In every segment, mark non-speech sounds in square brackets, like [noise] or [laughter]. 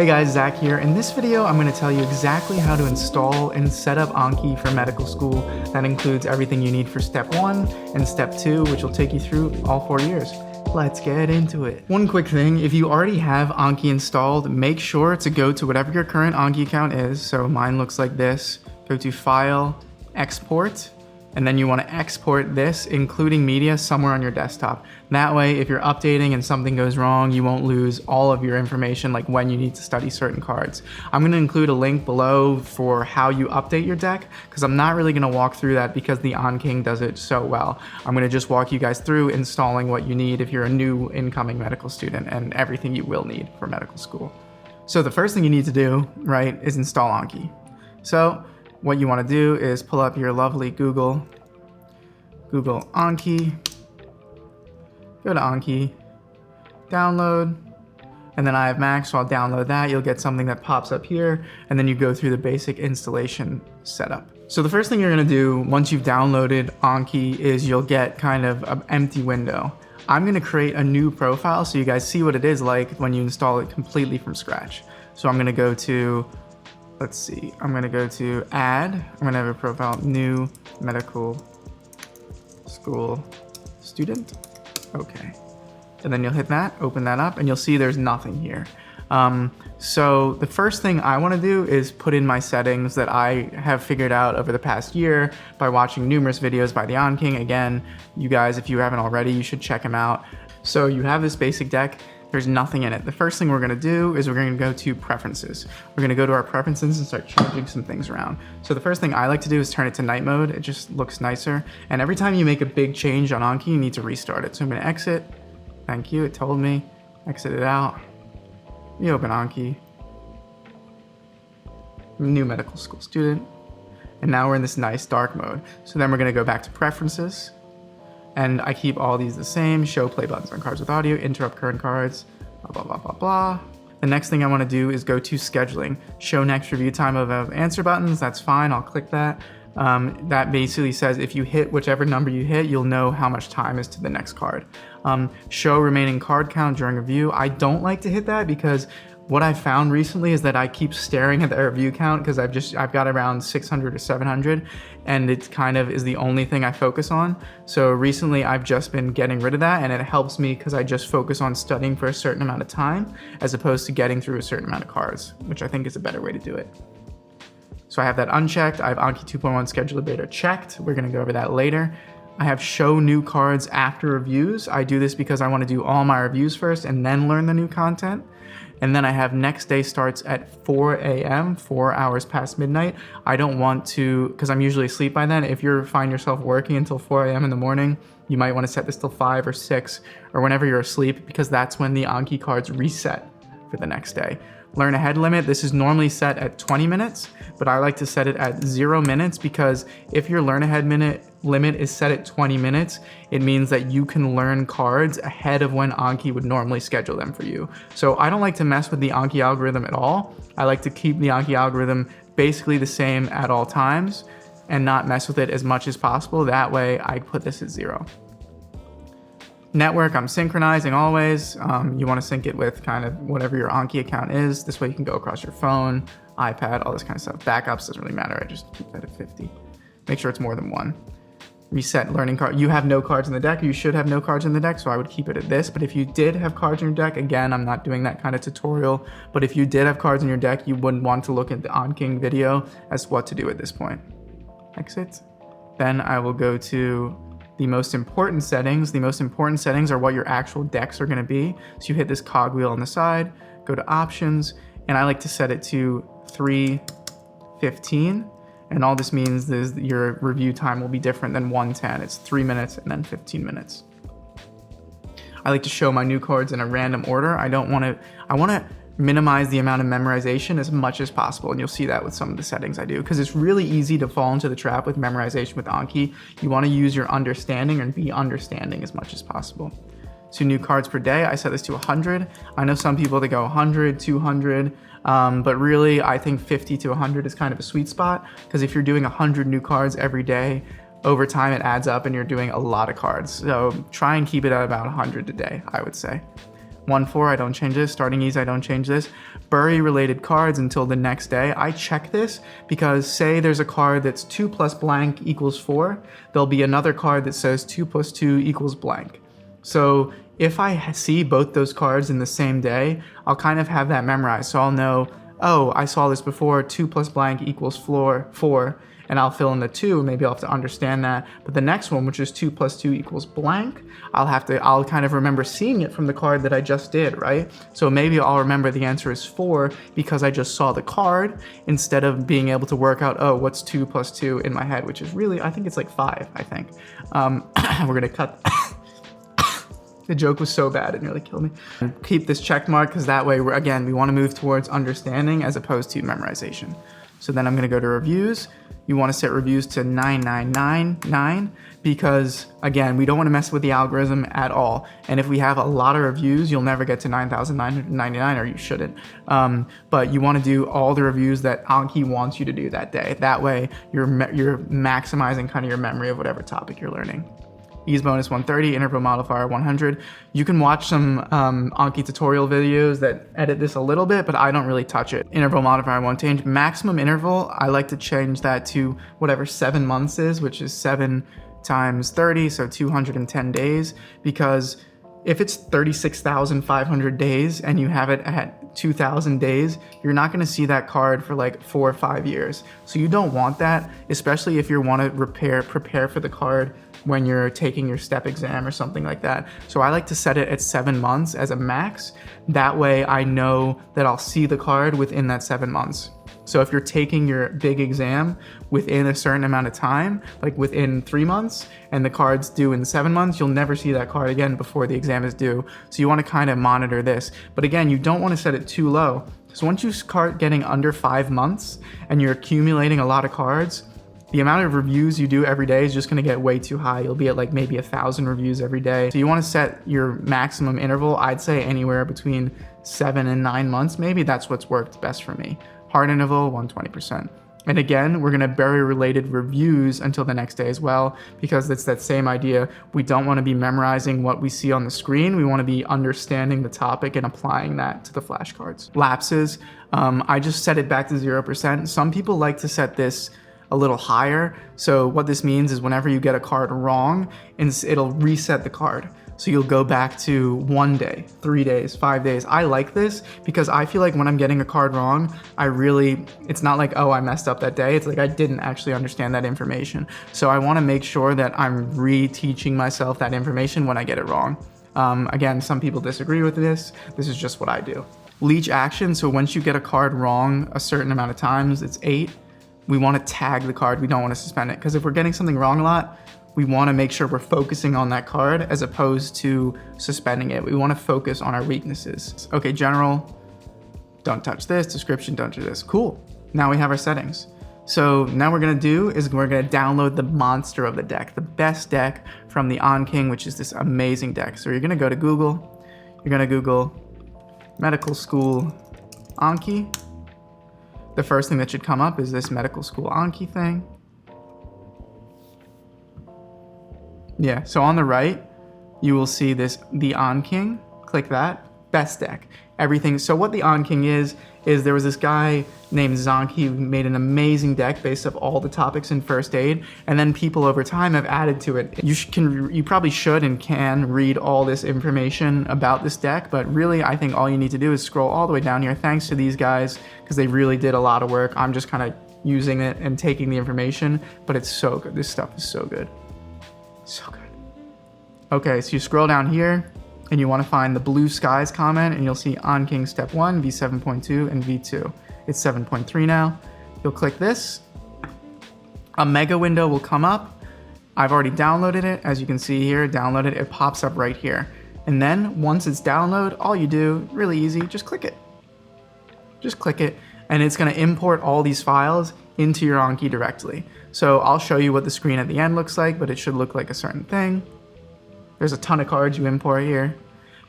Hey guys, Zach here. In this video, I'm going to tell you exactly how to install and set up Anki for medical school. That includes everything you need for step one and step two, which will take you through all four years. Let's get into it. One quick thing, if you already have Anki installed, make sure to go to whatever your current Anki account is. So mine looks like this. Go to File, Export, and then you want to export this, including media, somewhere on your desktop. That way, if you're updating and something goes wrong, you won't lose all of your information, like when you need to study certain cards. I'm going to include a link below for how you update your deck, because I'm not really going to walk through that because the AnKing does it so well. I'm going to just walk you guys through installing what you need if you're a new incoming medical student and everything you will need for medical school. So the first thing you need to do, right, is install Anki. So what you want to do is pull up your lovely Google, Google Anki, go to Anki, download, and then I have Mac, so I'll download that. You'll get something that pops up here, and then you go through the basic installation setup. So the first thing you're gonna do once you've downloaded Anki is you'll get kind of an empty window. I'm gonna create a new profile so you guys see what it is like when you install it completely from scratch. So I'm gonna go to let's see, I'm gonna go to add, I'm gonna have a profile, new medical school student. Okay. And then you'll hit that, open that up, and you'll see there's nothing here. Um, so the first thing I wanna do is put in my settings that I have figured out over the past year by watching numerous videos by the AnKing. Again, you guys, if you haven't already, you should check him out. So you have this basic deck there's nothing in it. The first thing we're gonna do is we're gonna go to preferences. We're gonna go to our preferences and start changing some things around. So the first thing I like to do is turn it to night mode. It just looks nicer. And every time you make a big change on Anki, you need to restart it. So I'm gonna exit. Thank you, it told me. Exit it out. Reopen Anki. New medical school student. And now we're in this nice dark mode. So then we're gonna go back to preferences and I keep all these the same, show play buttons on cards with audio, interrupt current cards, blah, blah, blah, blah, blah. The next thing I wanna do is go to scheduling. Show next review time of, answer buttons, that's fine, I'll click that. Um, that basically says if you hit whichever number you hit, you'll know how much time is to the next card. Um, show remaining card count during review. I don't like to hit that because what I found recently is that I keep staring at the review count because I've just I've got around 600 or 700 and it kind of is the only thing I focus on. So recently I've just been getting rid of that and it helps me because I just focus on studying for a certain amount of time as opposed to getting through a certain amount of cards, which I think is a better way to do it. So I have that unchecked. I have Anki 2.1 scheduler beta checked. We're gonna go over that later. I have show new cards after reviews. I do this because I wanna do all my reviews first and then learn the new content. And then I have next day starts at 4 a.m., four hours past midnight. I don't want to, because I'm usually asleep by then. If you find yourself working until 4 a.m. in the morning, you might want to set this till 5 or 6 or whenever you're asleep because that's when the Anki cards reset for the next day. Learn ahead limit, this is normally set at 20 minutes, but I like to set it at zero minutes because if your learn ahead minute limit is set at 20 minutes, it means that you can learn cards ahead of when Anki would normally schedule them for you. So I don't like to mess with the Anki algorithm at all. I like to keep the Anki algorithm basically the same at all times and not mess with it as much as possible. That way I put this at zero. Network, I'm synchronizing always. Um, you want to sync it with kind of whatever your Anki account is. This way you can go across your phone, iPad, all this kind of stuff. Backups doesn't really matter. I just keep that at 50. Make sure it's more than one. Reset learning card. You have no cards in the deck. You should have no cards in the deck, so I would keep it at this. But if you did have cards in your deck, again, I'm not doing that kind of tutorial. But if you did have cards in your deck, you wouldn't want to look at the AnKing video as what to do at this point. Exit. Then I will go to the most important settings. The most important settings are what your actual decks are gonna be. So you hit this cogwheel on the side, go to options, and I like to set it to 315. And all this means is your review time will be different than 110. It's three minutes and then 15 minutes. I like to show my new cards in a random order. I don't want to, I want to minimize the amount of memorization as much as possible. And you'll see that with some of the settings I do, because it's really easy to fall into the trap with memorization with Anki. You wanna use your understanding and be understanding as much as possible. So new cards per day, I set this to 100. I know some people that go 100, 200, um, but really I think 50 to 100 is kind of a sweet spot, because if you're doing 100 new cards every day, over time it adds up and you're doing a lot of cards. So try and keep it at about 100 a day, I would say. 1 4, I don't change this. Starting ease, I don't change this. Bury related cards until the next day. I check this because, say, there's a card that's 2 plus blank equals 4, there'll be another card that says 2 plus 2 equals blank. So if I see both those cards in the same day, I'll kind of have that memorized. So I'll know, oh, I saw this before, 2 plus blank equals floor, 4 and I'll fill in the two. Maybe I'll have to understand that. But the next one, which is two plus two equals blank, I'll have to, I'll kind of remember seeing it from the card that I just did, right? So maybe I'll remember the answer is four because I just saw the card instead of being able to work out, oh, what's two plus two in my head, which is really, I think it's like five, I think. Um, [coughs] we're gonna cut. The joke was so bad it nearly killed me. Keep this check mark because that way, again, we want to move towards understanding as opposed to memorization. So then I'm going to go to reviews you want to set reviews to 9999 because again, we don't want to mess with the algorithm at all. And if we have a lot of reviews, you'll never get to 9,999 or you shouldn't. Um, but you want to do all the reviews that Anki wants you to do that day. That way you're, you're maximizing kind of your memory of whatever topic you're learning ease bonus 130, interval modifier 100. You can watch some um, Anki tutorial videos that edit this a little bit, but I don't really touch it. Interval modifier won't change. Maximum interval, I like to change that to whatever seven months is, which is seven times 30, so 210 days, because if it's 36,500 days and you have it at 2,000 days, you're not going to see that card for like four or five years. So you don't want that, especially if you want to repair, prepare for the card when you're taking your step exam or something like that. So I like to set it at seven months as a max. That way I know that I'll see the card within that seven months. So if you're taking your big exam within a certain amount of time, like within three months, and the card's due in seven months, you'll never see that card again before the exam is due. So you want to kind of monitor this. But again, you don't want to set it too low. So once you start getting under five months and you're accumulating a lot of cards, the amount of reviews you do every day is just gonna get way too high. You'll be at like maybe a thousand reviews every day. So you wanna set your maximum interval, I'd say anywhere between seven and nine months. Maybe that's what's worked best for me. Hard interval, 120%. And again, we're gonna bury related reviews until the next day as well, because it's that same idea. We don't wanna be memorizing what we see on the screen. We wanna be understanding the topic and applying that to the flashcards. Lapses, um, I just set it back to 0%. Some people like to set this a little higher. So what this means is whenever you get a card wrong, it'll reset the card. So you'll go back to one day, three days, five days. I like this because I feel like when I'm getting a card wrong, I really, it's not like, oh, I messed up that day. It's like I didn't actually understand that information. So I want to make sure that I'm reteaching myself that information when I get it wrong. Um, again, some people disagree with this. This is just what I do. Leech action. So once you get a card wrong a certain amount of times, it's eight we want to tag the card. We don't want to suspend it because if we're getting something wrong a lot, we want to make sure we're focusing on that card as opposed to suspending it. We want to focus on our weaknesses. Okay, general, don't touch this. Description, don't do this. Cool. Now we have our settings. So now we're gonna do is we're gonna download the monster of the deck, the best deck from the AnKing, which is this amazing deck. So you're gonna go to Google, you're gonna Google medical school Anki, the first thing that should come up is this medical school Anki thing. Yeah, so on the right, you will see this, the AnKing. Click that, best deck everything. So what the AnKing is is there was this guy named Zonk. He made an amazing deck based off all the topics in first aid, and then people over time have added to it. You can, you probably should and can read all this information about this deck, but really, I think all you need to do is scroll all the way down here. Thanks to these guys because they really did a lot of work. I'm just kind of using it and taking the information, but it's so good. This stuff is so good, so good. Okay, so you scroll down here and you want to find the blue skies comment and you'll see AnKing step 1 v7.2 and v2 it's 7.3 now. You'll click this. A mega window will come up. I've already downloaded it. As you can see here downloaded it pops up right here. And then once it's download all you do really easy just click it. Just click it and it's going to import all these files into your Anki directly. So I'll show you what the screen at the end looks like, but it should look like a certain thing. There's a ton of cards you import here,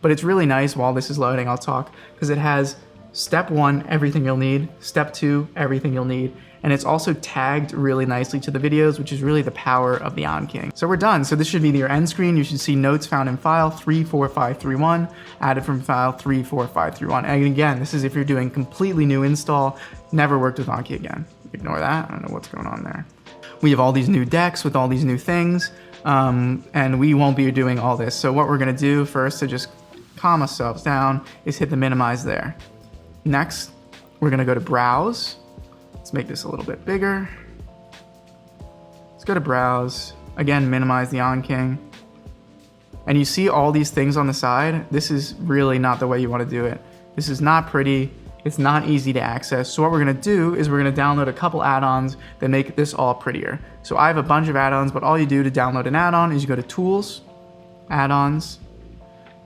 but it's really nice while this is loading, I'll talk, because it has step one, everything you'll need, step two, everything you'll need, and it's also tagged really nicely to the videos, which is really the power of the AnKing. So we're done. So this should be your end screen. You should see notes found in file 34531, added from file 34531. And again, this is if you're doing completely new install, never worked with Anki again. Ignore that, I don't know what's going on there. We have all these new decks with all these new things, um, and we won't be doing all this. So what we're gonna do first to just calm ourselves down is hit the minimize there. Next, we're gonna go to browse, Let's make this a little bit bigger. Let's go to browse. Again, minimize the AnKing. And you see all these things on the side. This is really not the way you want to do it. This is not pretty. It's not easy to access. So what we're gonna do is we're gonna download a couple add-ons that make this all prettier. So I have a bunch of add-ons, but all you do to download an add-on is you go to Tools, Add-ons,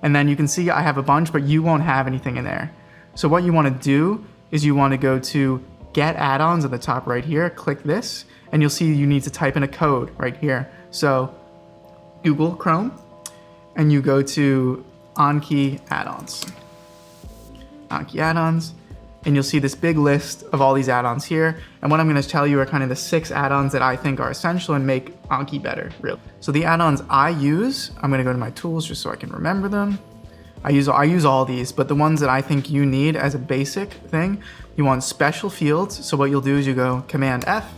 and then you can see I have a bunch, but you won't have anything in there. So what you wanna do is you wanna go to get add-ons at the top right here, click this, and you'll see you need to type in a code right here. So Google Chrome, and you go to Anki add-ons. Anki add-ons, and you'll see this big list of all these add-ons here. And what I'm gonna tell you are kind of the six add-ons that I think are essential and make Anki better, really. So the add-ons I use, I'm gonna go to my tools just so I can remember them. I use I use all these, but the ones that I think you need as a basic thing, you want special fields. So what you'll do is you go Command F,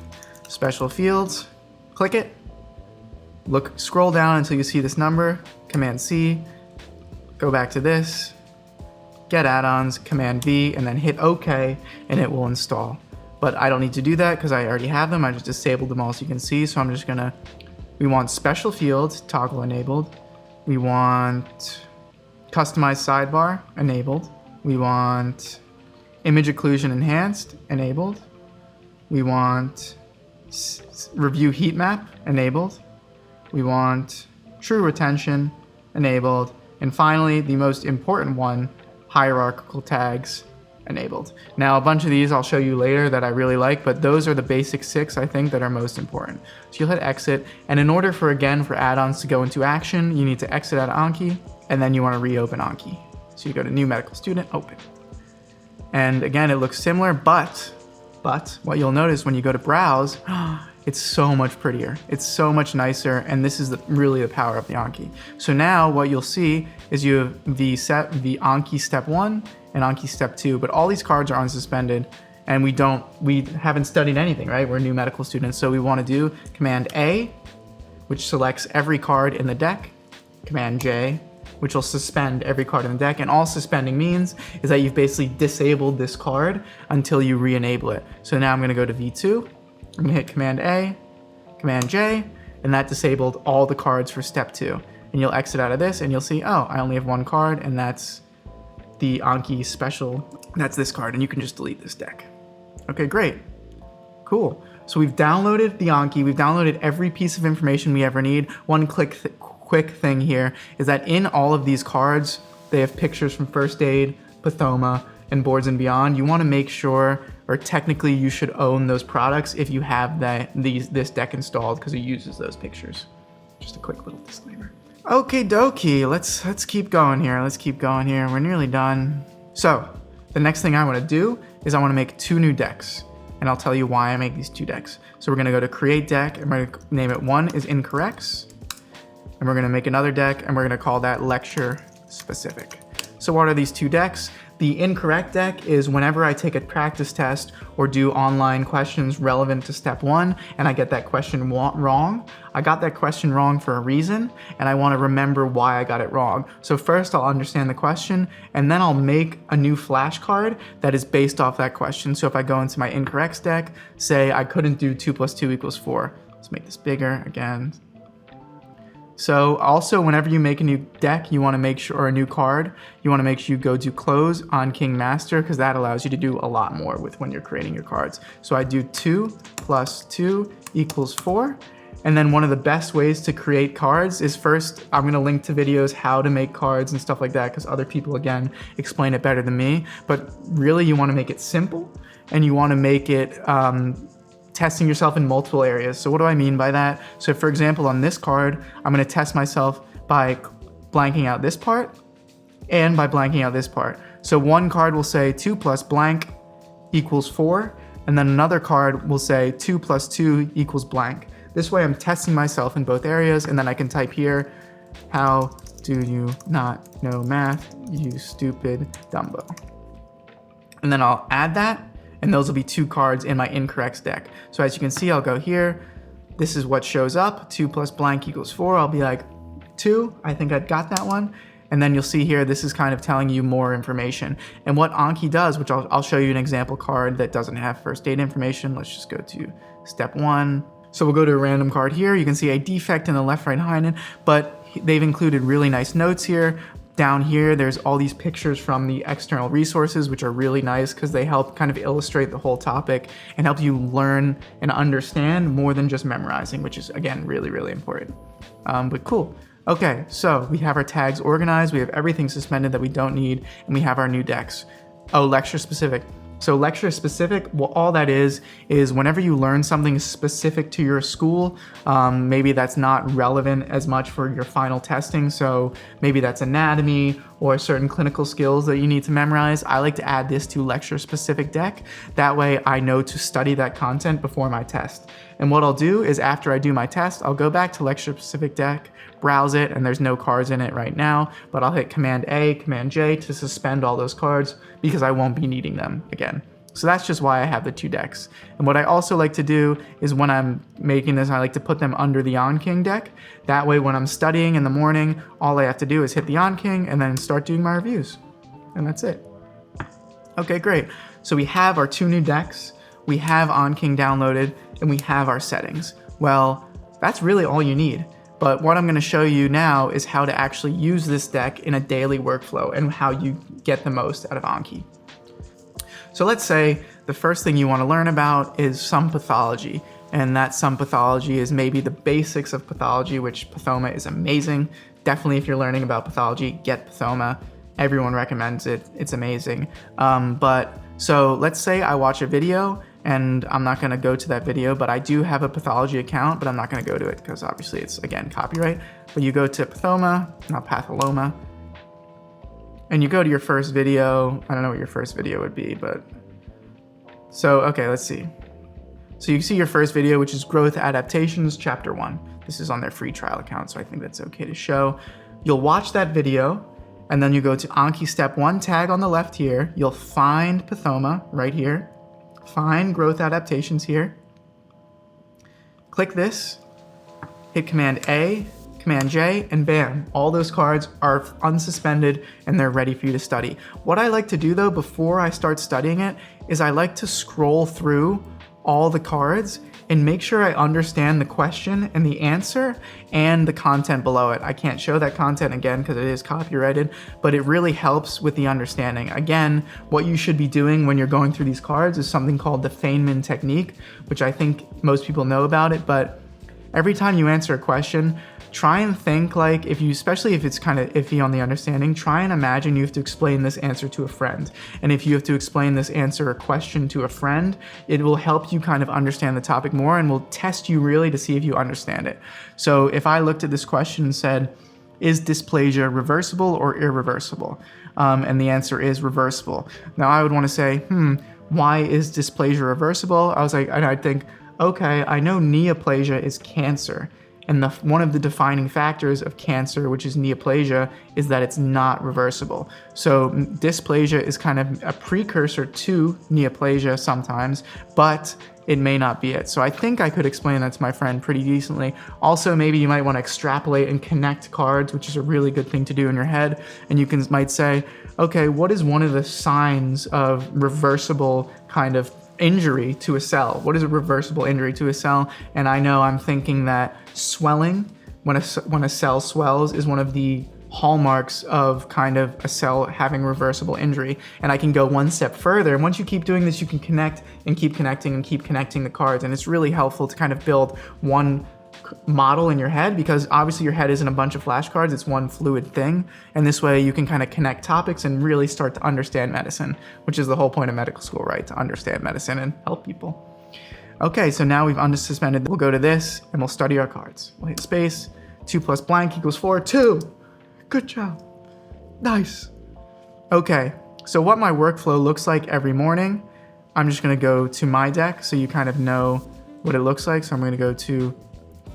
special fields, click it, look, scroll down until you see this number, Command C, go back to this, get add-ons, Command V, and then hit OK, and it will install. But I don't need to do that because I already have them. I just disabled them all so you can see. So I'm just gonna, we want special fields, toggle enabled. We want customized sidebar, enabled. We want image occlusion enhanced, enabled. We want review heat map, enabled. We want true retention, enabled. And finally, the most important one, hierarchical tags, enabled. Now, a bunch of these I'll show you later that I really like, but those are the basic six I think that are most important. So you'll hit exit, and in order for, again, for add-ons to go into action, you need to exit out of Anki, and then you want to reopen Anki. So you go to new medical student, open. And again, it looks similar, but, but what you'll notice when you go to browse, it's so much prettier. It's so much nicer, and this is the, really the power of the OnKey. So now what you'll see is you have the set the OnKey step one and OnKey step two, but all these cards are unsuspended, and we don't we haven't studied anything, right? We're new medical students, so we want to do Command A, which selects every card in the deck, Command J, which will suspend every card in the deck. And all suspending means is that you've basically disabled this card until you re-enable it. So now I'm gonna go to V2, I'm gonna hit Command A, Command J, and that disabled all the cards for step two. And you'll exit out of this and you'll see, oh, I only have one card and that's the OnKey special. That's this card and you can just delete this deck. Okay, great, cool. So we've downloaded the OnKey, we've downloaded every piece of information we ever need. One click th quick thing here is that in all of these cards, they have pictures from First Aid, Pathoma, and Boards and Beyond. You want to make sure, or technically you should own those products if you have that these this deck installed because it uses those pictures. Just a quick little disclaimer. Okay, dokie. Let's let's keep going here. Let's keep going here. We're nearly done. So the next thing I want to do is I want to make two new decks. And I'll tell you why I make these two decks. So we're gonna go to create deck and we're gonna name it one is incorrects and we're gonna make another deck and we're gonna call that lecture specific. So what are these two decks? The incorrect deck is whenever I take a practice test or do online questions relevant to step one and I get that question wrong, I got that question wrong for a reason and I wanna remember why I got it wrong. So first I'll understand the question and then I'll make a new flashcard that is based off that question. So if I go into my incorrects deck, say I couldn't do two plus two equals four. Let's make this bigger again, so also whenever you make a new deck, you wanna make sure, or a new card, you wanna make sure you go to cloze AnKing Master because that allows you to do a lot more with when you're creating your cards. So I do two plus two equals four. And then one of the best ways to create cards is first, I'm gonna link to videos how to make cards and stuff like that because other people, again, explain it better than me. But really you wanna make it simple and you wanna make it um, testing yourself in multiple areas. So what do I mean by that? So for example, on this card, I'm gonna test myself by blanking out this part and by blanking out this part. So one card will say 2 plus blank equals 4, and then another card will say 2 plus 2 equals blank. This way I'm testing myself in both areas, and then I can type here, how do you not know math, you stupid Dumbo? And then I'll add that, and those will be two cards in my incorrects deck. So as you can see, I'll go here, this is what shows up, 2 plus blank equals 4. I'll be like, 2, I think I got that one. And then you'll see here, this is kind of telling you more information. And what Anki does, which I'll, I'll show you an example card that doesn't have first aid information. Let's just go to step one. So we'll go to a random card here. You can see a defect in the left right hind, but they've included really nice notes here. Down here, there's all these pictures from the external resources, which are really nice because they help kind of illustrate the whole topic and help you learn and understand more than just memorizing, which is, again, really, really important. Um, but cool. Okay, so we have our tags organized, we have everything suspended that we don't need, and we have our new decks. Oh, lecture specific. So lecture specific, well, all that is, is whenever you learn something specific to your school, um, maybe that's not relevant as much for your final testing. So maybe that's anatomy or certain clinical skills that you need to memorize. I like to add this to lecture specific deck. That way I know to study that content before my test. And what I'll do is after I do my test, I'll go back to lecture specific deck, browse it, and there's no cards in it right now, but I'll hit Command A, Command J to suspend all those cards because I won't be needing them again. So that's just why I have the two decks. And what I also like to do is when I'm making this, I like to put them under the AnKing deck. That way when I'm studying in the morning, all I have to do is hit the AnKing and then start doing my reviews. And that's it. Okay, great. So we have our two new decks, we have AnKing downloaded, and we have our settings. Well, that's really all you need. But what I'm going to show you now is how to actually use this deck in a daily workflow and how you get the most out of Anki. So let's say the first thing you want to learn about is some pathology, and that some pathology is maybe the basics of pathology, which Pathoma is amazing. Definitely, if you're learning about pathology, get Pathoma. Everyone recommends it, it's amazing. Um, but so let's say I watch a video and I'm not going to go to that video, but I do have a pathology account, but I'm not going to go to it because obviously it's, again, copyright. But you go to Pathoma, not Patholoma, and you go to your first video. I don't know what your first video would be, but so, okay, let's see. So you see your first video, which is Growth Adaptations, Chapter 1. This is on their free trial account, so I think that's okay to show. You'll watch that video, and then you go to Anki Step 1 tag on the left here. You'll find Pathoma right here find growth adaptations here. Click this, hit Command A, J, and bam, all those cards are unsuspended and they're ready for you to study. What I like to do though before I start studying it is I like to scroll through all the cards and make sure I understand the question and the answer and the content below it. I can't show that content again because it is copyrighted, but it really helps with the understanding. Again, what you should be doing when you're going through these cards is something called the Feynman technique, which I think most people know about it, but every time you answer a question, try and think like if you especially if it's kind of iffy on the understanding try and imagine you have to explain this answer to a friend. And if you have to explain this answer or question to a friend it will help you kind of understand the topic more and will test you really to see if you understand it. So if i looked at this question and said is dysplasia reversible or irreversible? Um, and the answer is reversible. Now i would want to say hmm why is dysplasia reversible? I was like and i'd think okay i know neoplasia is cancer and the, one of the defining factors of cancer, which is neoplasia, is that it's not reversible. So dysplasia is kind of a precursor to neoplasia sometimes, but it may not be it. So I think I could explain that to my friend pretty decently. Also, maybe you might want to extrapolate and connect cards, which is a really good thing to do in your head. And you can might say, okay, what is one of the signs of reversible kind of injury to a cell? What is a reversible injury to a cell? And I know I'm thinking that swelling, when a, when a cell swells, is one of the hallmarks of kind of a cell having reversible injury. And I can go one step further. And once you keep doing this, you can connect and keep connecting and keep connecting the cards. And it's really helpful to kind of build one model in your head because obviously your head isn't a bunch of flashcards, it's one fluid thing. And this way you can kind of connect topics and really start to understand medicine, which is the whole point of medical school, right? To understand medicine and help people. Okay, so now we've unsuspended. We'll go to this and we'll study our cards. We'll hit space. Two plus blank equals four. Two. Good job. Nice. Okay, So what my workflow looks like every morning, I'm just gonna go to my deck so you kind of know what it looks like. So I'm gonna go to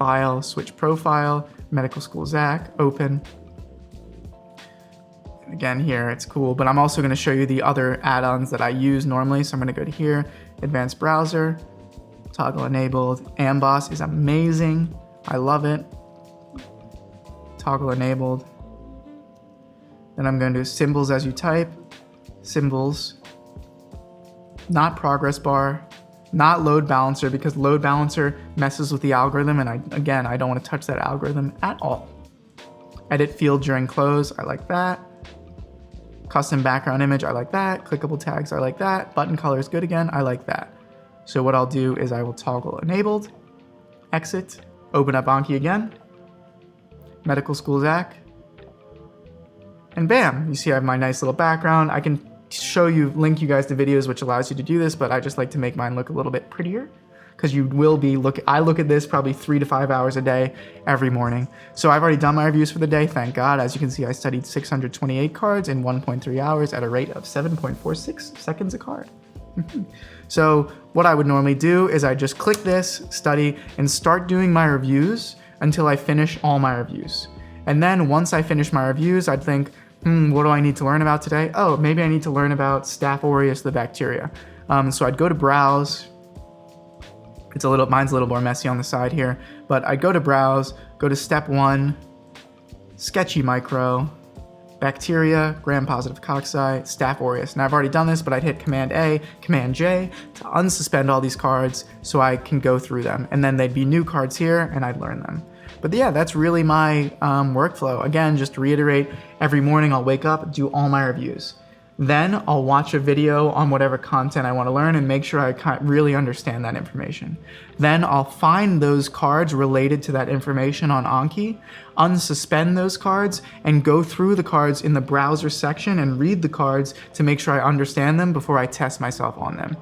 File, Switch Profile, Medical School Zach, Open. again here, it's cool, but I'm also gonna show you the other add-ons that I use normally. So I'm gonna go to here, Advanced Browser, toggle enabled. Amboss is amazing. I love it. Toggle enabled. Then I'm going to do symbols as you type, symbols, not progress bar, not load balancer because load balancer messes with the algorithm and I again I don't want to touch that algorithm at all. Edit field during close, I like that. Custom background image, I like that. Clickable tags, I like that. Button color is good again, I like that. So what I'll do is I will toggle enabled, exit, open up Anki again, medical school Zach, and bam, you see I have my nice little background. I can show you, link you guys to videos which allows you to do this, but I just like to make mine look a little bit prettier because you will be look I look at this probably three to five hours a day every morning. So I've already done my reviews for the day, thank God. As you can see, I studied 628 cards in 1.3 hours at a rate of 7.46 seconds a card. Mm-hmm. so what I would normally do is I just click this, study, and start doing my reviews until I finish all my reviews. And then once I finish my reviews, I'd think, hmm, what do I need to learn about today? Oh, maybe I need to learn about Staph aureus, the bacteria. Um, so I'd go to browse. It's a little, mine's a little more messy on the side here, but I'd go to browse, go to step one, sketchy micro, bacteria, gram-positive cocci, Staph aureus. And I've already done this, but I'd hit Command A, Command J to unsuspend all these cards so I can go through them. And then they'd be new cards here and I'd learn them. But yeah, that's really my um, workflow. Again, just to reiterate, every morning I'll wake up, do all my reviews. Then I'll watch a video on whatever content I want to learn and make sure I really understand that information. Then I'll find those cards related to that information on Anki, unsuspend those cards, and go through the cards in the browser section and read the cards to make sure I understand them before I test myself on them.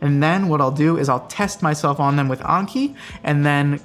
And then what I'll do is I'll test myself on them with Anki and then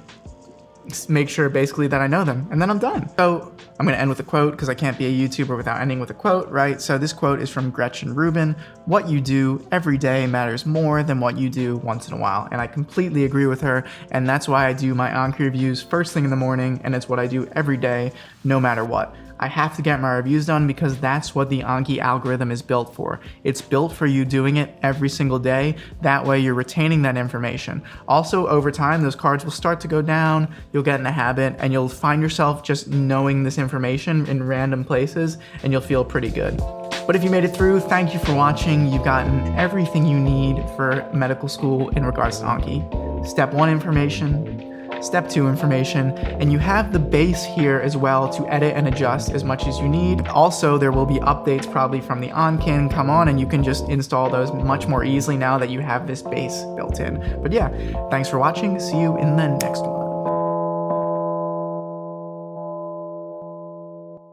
make sure basically that I know them, and then I'm done. So I'm gonna end with a quote because I can't be a YouTuber without ending with a quote, right? So this quote is from Gretchen Rubin What you do every day matters more than what you do once in a while. And I completely agree with her, and that's why I do my Anki reviews first thing in the morning, and it's what I do every day, no matter what. I have to get my reviews done because that's what the Anki algorithm is built for. It's built for you doing it every single day. That way you're retaining that information. Also, over time, those cards will start to go down. You'll get in a habit and you'll find yourself just knowing this information in random places and you'll feel pretty good. But if you made it through, thank you for watching. You've gotten everything you need for medical school in regards to Anki. Step one information, step two information, and you have the base here as well to edit and adjust as much as you need. Also, there will be updates probably from the AnKing come on, and you can just install those much more easily now that you have this base built in. But yeah, thanks for watching. See you in the next one.